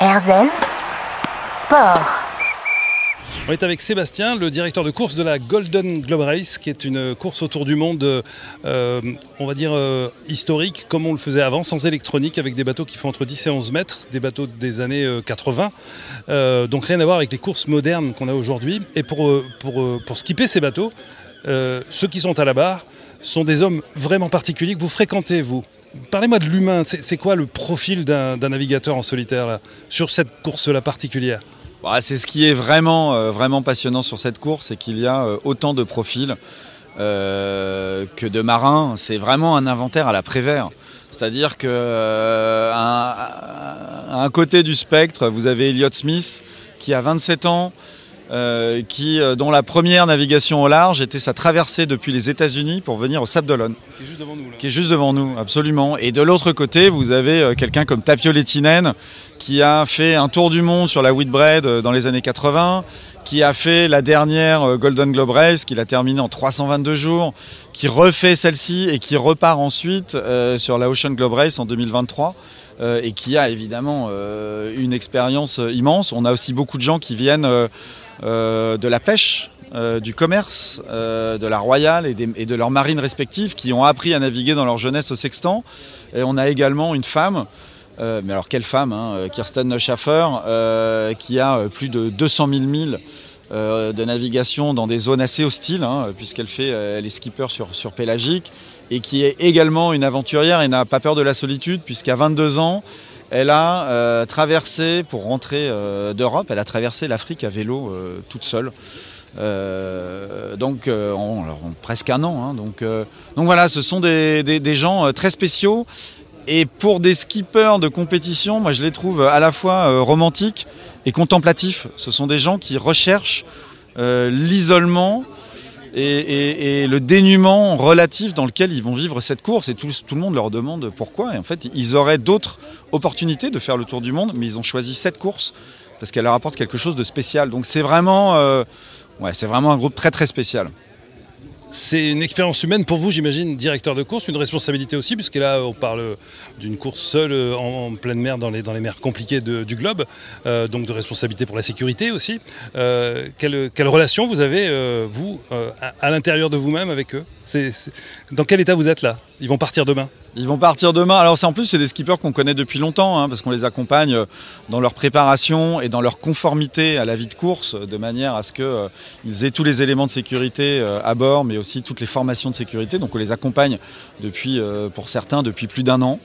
Erzen Sport. On est avec Sébastien, le directeur de course de la Golden Globe Race, qui est une course autour du monde, euh, on va dire euh, historique, comme on le faisait avant, sans électronique, avec des bateaux qui font entre 10 et 11 mètres, des bateaux des années 80. Euh, donc rien à voir avec les courses modernes qu'on a aujourd'hui. Et pour, pour, pour skipper ces bateaux, ceux qui sont à la barre sont des hommes vraiment particuliers que vous fréquentez, vous. Parlez-moi de l'humain, c'est quoi le profil d'un navigateur en solitaire sur cette course-là particulière? Bah, c'est ce qui est vraiment, euh, vraiment passionnant sur cette course, c'est qu'il y a euh, autant de profils euh, que de marins. C'est vraiment un inventaire à la Prévert. C'est-à-dire qu'à un, côté du spectre, vous avez Elliot Smith qui a 27 ans, euh, qui, euh, dont la première navigation au large était sa traversée depuis les États-Unis pour venir au Sable d'Olonne. Qui est juste devant nous. Qui est juste devant nous, absolument. Et de l'autre côté, vous avez euh, quelqu'un comme Tapio Lettinen qui a fait un tour du monde sur la Whitbread dans les années 80, qui a fait la dernière Golden Globe Race, qu'il a terminé en 322 jours, qui refait celle-ci et qui repart ensuite sur la Ocean Globe Race en 2023. et qui a évidemment une expérience immense. On a aussi beaucoup de gens qui viennent euh, de la pêche, euh, du commerce, euh, de la Royale et, de leurs marines respectives qui ont appris à naviguer dans leur jeunesse au sextant. Et on a également une femme, mais alors quelle femme, hein, Kirsten Schaffer, qui a plus de 200 000 milles de navigation dans des zones assez hostiles, hein, puisqu'elle fait, elle est skipper sur, sur Pélagique, et qui est également une aventurière et n'a pas peur de la solitude, puisqu'à 22 ans, elle a euh, traversé, pour rentrer euh, d'Europe, elle a traversé l'Afrique à vélo euh, toute seule. donc en, presque un an. Hein. donc, donc voilà, ce sont des, gens très spéciaux. Et pour des skippers de compétition, moi je les trouve à la fois romantiques et contemplatifs. Ce sont des gens qui recherchent l'isolement, et, le dénuement relatif dans lequel ils vont vivre cette course. Et tout, le monde leur demande pourquoi. Et en fait, ils auraient d'autres opportunités de faire le tour du monde, mais ils ont choisi cette course parce qu'elle leur apporte quelque chose de spécial. Donc c'est vraiment, euh, c'est vraiment un groupe très très spécial. C'est une expérience humaine pour vous, j'imagine, directeur de course, une responsabilité aussi, puisque là, on parle d'une course seule euh, en, pleine mer, dans les, dans les mers compliquées du globe, euh, donc de responsabilité pour la sécurité aussi. Euh, quelle, relation vous avez, vous, à l'intérieur de vous-même avec eux? Dans quel état vous êtes là? Ils vont partir demain? Ils vont partir demain. Alors en plus c'est des skippers qu'on connaît depuis longtemps hein, parce qu'on les accompagne dans leur préparation et dans leur conformité à la vie de course de manière à ce qu'ils aient tous les éléments de sécurité à bord mais aussi toutes les formations de sécurité. Donc on les accompagne depuis pour certains depuis plus d'un an.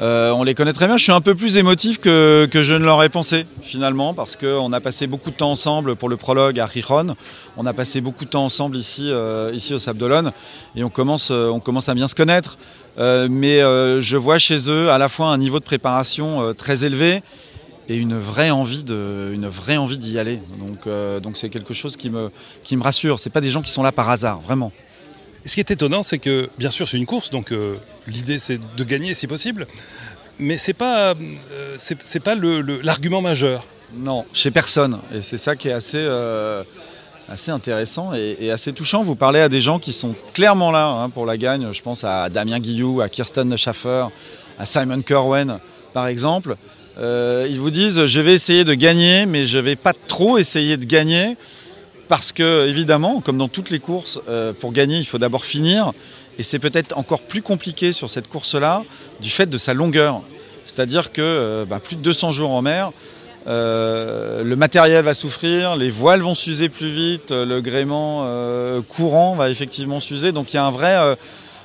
Euh, on les connaît très bien. Je suis un peu plus émotif que, je ne l'aurais pensé finalement parce qu'on a passé beaucoup de temps ensemble pour le prologue à Rijon. On a passé beaucoup de temps ensemble ici, euh, ici au Sable d'Olonne et on commence, euh, on commence à bien se connaître. mais je vois chez eux à la fois un niveau de préparation très élevé et une vraie envie de, une vraie envie d'y aller. Donc, donc c'est quelque chose qui me, qui me rassure. C'est pas des gens qui sont là par hasard, vraiment. Et ce qui est étonnant, c'est que, bien sûr, c'est une course, donc euh, l'idée c'est de gagner si possible, mais c'est pas, euh, c'est, pas l'argument majeur. Non, chez personne. Et c'est ça qui est assez, euh, assez intéressant et, assez touchant. Vous parlez à des gens qui sont clairement là hein, pour la gagne. Je pense à Damien Guillou, à Kirsten Schaffer, à Simon Corwen, par exemple. Ils vous disent je vais essayer de gagner, mais je vais pas trop essayer de gagner parce que, évidemment, comme dans toutes les courses, euh, pour gagner, il faut d'abord finir. Et c'est peut-être encore plus compliqué sur cette course-là du fait de sa longueur. C'est-à-dire que euh, bah, plus de 200 jours en mer, euh, le matériel va souffrir, les voiles vont s'user plus vite, le gréement courant va effectivement s'user. Donc il y a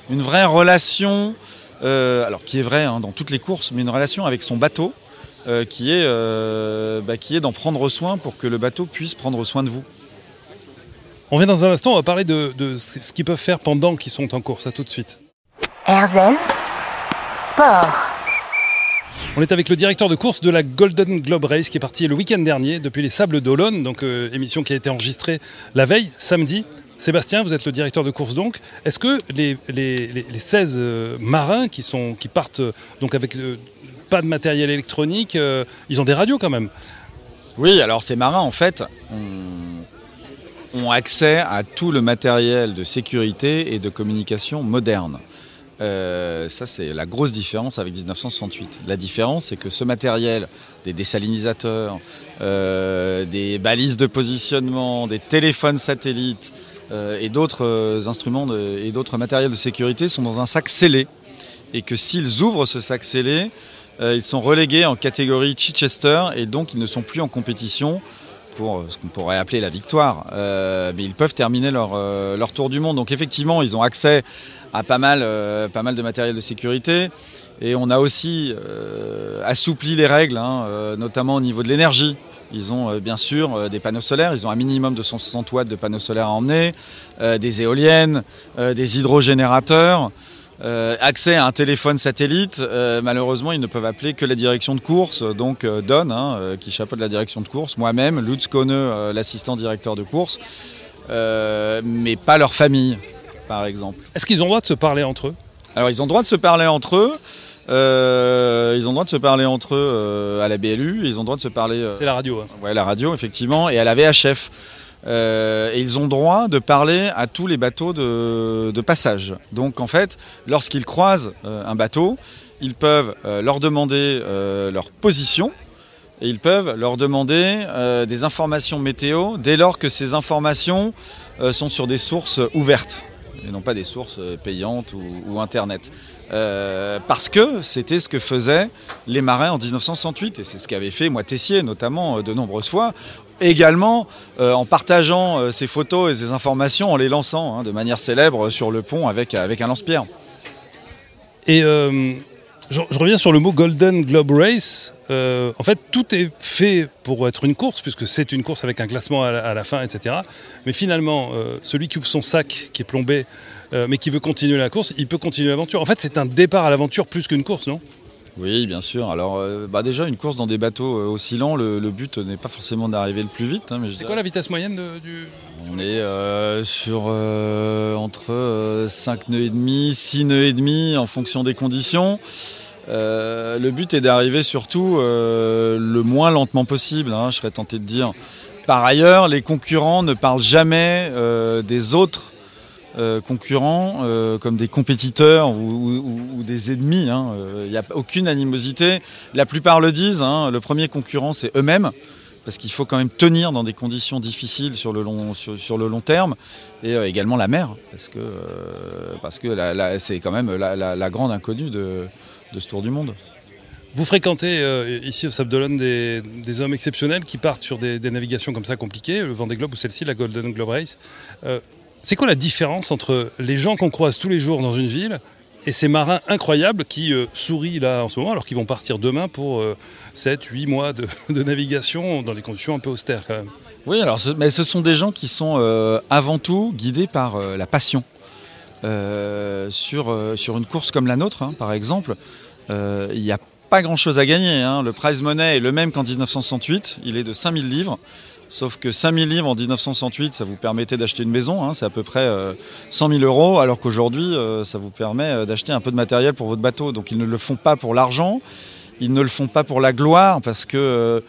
une vraie relation, alors qui est vraie hein, dans toutes les courses, mais une relation avec son bateau qui est, bah, qui est d'en prendre soin pour que le bateau puisse prendre soin de vous. On vient dans un instant, on va parler de, ce qu'ils peuvent faire pendant qu'ils sont en course. À tout de suite. Erzen Sport. On est avec le directeur de course de la Golden Globe Race qui est parti le week-end dernier depuis les Sables d'Olonne, donc euh, émission qui a été enregistrée la veille, samedi. Sébastien, vous êtes le directeur de course donc. Est-ce que les, les, 16 euh, marins qui, sont, qui partent euh, donc avec pas de matériel électronique, ils ont des radios quand même Oui, alors ces marins en fait, ont accès à tout le matériel de sécurité et de communication moderne. Euh, ça, c'est la grosse différence avec 1968. La différence, c'est que ce matériel, des désalinisateurs, euh, des balises de positionnement, des téléphones satellites euh, et d'autres instruments et d'autres matériels de sécurité sont dans un sac scellé. Et que s'ils ouvrent ce sac scellé, euh, ils sont relégués en catégorie Chichester et donc ils ne sont plus en compétition pour ce qu'on pourrait appeler la victoire. Euh, mais ils peuvent terminer leur, euh, leur tour du monde. Donc effectivement, ils ont accès à pas mal, euh, pas mal de matériel de sécurité. Et on a aussi euh, assoupli les règles, hein, euh, notamment au niveau de l'énergie. Ils ont euh, bien sûr euh, des panneaux solaires, ils ont un minimum de 160 watts de panneaux solaires à emmener, euh, des éoliennes, euh, des hydrogénérateurs, euh, accès à un téléphone satellite. Euh, malheureusement, ils ne peuvent appeler que la direction de course, donc euh, Don, hein, qui chapeaute la direction de course, moi-même, Lutz Kone, l'assistant directeur de course, mais pas leur famille, par exemple. Est-ce qu'ils ont le droit de se parler entre eux? Alors ils ont le droit de se parler entre eux. euh, ils ont le droit de se parler entre eux euh, à la BLU. Ils ont le droit de se parler. euh, C'est la radio. hein. ouais, la radio effectivement et à la VHF. Euh, et ils ont droit de parler à tous les bateaux de, passage. Donc en fait, lorsqu'ils croisent euh, un bateau, ils peuvent euh, leur demander leur position et ils peuvent leur demander des informations météo dès lors que ces informations sont sur des sources ouvertes et non pas des sources payantes ou, Internet. Parce que c'était ce que faisaient les marins en 1968 et c'est ce qu'avait fait moi Tessier notamment de nombreuses fois. Également euh, en partageant euh, ces photos et ces informations en les lançant hein, de manière célèbre sur le pont avec, avec un lance-pierre. Et euh, je, reviens sur le mot Golden Globe Race. Euh, en fait, tout est fait pour être une course, puisque c'est une course avec un classement à la, à la fin, etc. Mais finalement, euh, celui qui ouvre son sac, qui est plombé, euh, mais qui veut continuer la course, il peut continuer l'aventure. En fait, c'est un départ à l'aventure plus qu'une course, non? Oui, bien sûr. Alors, euh, bah déjà, une course dans des bateaux euh, oscillants, le, le but n'est pas forcément d'arriver le plus vite. hein, mais C'est quoi la vitesse moyenne de- du... On est euh, sur euh, entre euh, 5 nœuds et demi, 6 nœuds et demi en fonction des conditions. Le but est d'arriver surtout le moins lentement possible, hein, je serais tenté de dire. Par ailleurs, les concurrents ne parlent jamais des autres euh, concurrents euh, comme des compétiteurs ou, des ennemis. hein. Euh, Il n'y a aucune animosité. La plupart le disent. hein, le premier concurrent, c'est eux-mêmes parce qu'il faut quand même tenir dans des conditions difficiles sur le long, sur, le long terme, et euh, également la mer, parce que, euh, c'est quand même la, grande inconnue de, ce Tour du Monde. Vous fréquentez euh, ici au Sable d'Olonne des, des hommes exceptionnels qui partent sur des, des navigations comme ça compliquées, le Vendée Globe ou celle-ci, la Golden Globe Race. Euh, c'est quoi la différence entre les gens qu'on croise tous les jours dans une ville et ces marins incroyables qui euh, sourient là en ce moment alors qu'ils vont partir demain pour 7, 8 mois de, navigation dans des conditions un peu austères quand même? Oui, alors, ce- mais ce sont des gens qui sont euh, avant tout guidés par euh, la passion. Euh, sur, euh, une course comme la nôtre, hein, par exemple, euh, il n'y a pas grand-chose à gagner. hein. Le prize money est le même qu'en 1968, il est de 5000 livres. Sauf que 5000 livres en 1968, ça vous permettait d'acheter une maison, hein, c'est à peu près euh, 100 000 euros, alors qu'aujourd'hui, euh, ça vous permet euh, d'acheter un peu de matériel pour votre bateau. Donc ils ne le font pas pour l'argent, ils ne le font pas pour la gloire, parce que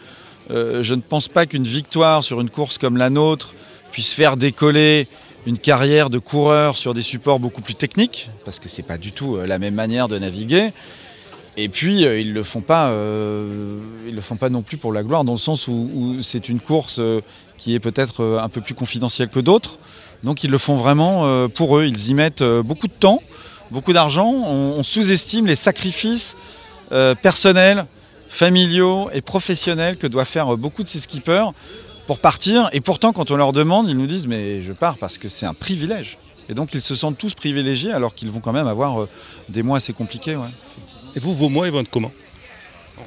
euh, je ne pense pas qu'une victoire sur une course comme la nôtre puisse faire décoller une carrière de coureur sur des supports beaucoup plus techniques, parce que c'est pas du tout la même manière de naviguer. Et puis euh, ils le euh, le font pas non plus pour la gloire, dans le sens où, c'est une course euh, qui est peut-être un peu plus confidentielle que d'autres. Donc ils le font vraiment pour eux. Ils y mettent beaucoup de temps, beaucoup d'argent. On, sous-estime les sacrifices personnels, familiaux et professionnels que doivent faire beaucoup de ces skippers pour partir. Et pourtant, quand on leur demande, ils nous disent mais je pars parce que c'est un privilège. Et donc ils se sentent tous privilégiés alors qu'ils vont quand même avoir des mois assez compliqués. Et vous, vos mois, ils vont être comment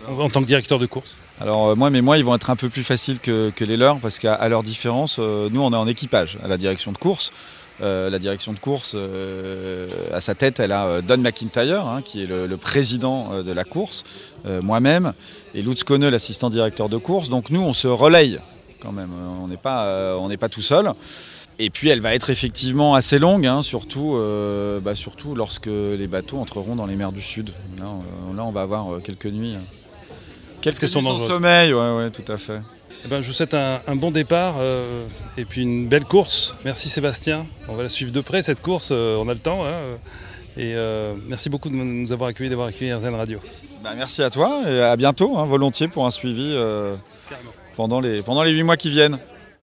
en, tant que directeur de course Alors euh, moi, mes mois, ils vont être un peu plus faciles que, que les leurs parce qu'à leur différence, euh, nous, on est en équipage à la direction de course. Euh, la direction de course, à sa tête, elle a Don McIntyre, hein, qui est le, le président de la course, moi-même, et Lutz Kone, l'assistant directeur de course. Donc nous, on se relaye quand même. On n'est pas, on n'est pas tout seul. Et puis elle va être effectivement assez longue, hein, surtout, euh, bah, surtout lorsque les bateaux entreront dans les mers du Sud. Là, on, là, on va avoir euh, quelques nuits. hein. Quelques sont sans sommeil, ouais, ouais, tout à fait. Eh ben, je vous souhaite un, un bon départ euh, et puis une belle course. Merci Sébastien. On va la suivre de près cette course, euh, on a le temps. hein, Et merci beaucoup de nous avoir accueillis, d'avoir accueilli RZN Radio. Bah, merci à toi et à bientôt, hein, volontiers pour un suivi pendant les, pendant les 8 mois qui viennent.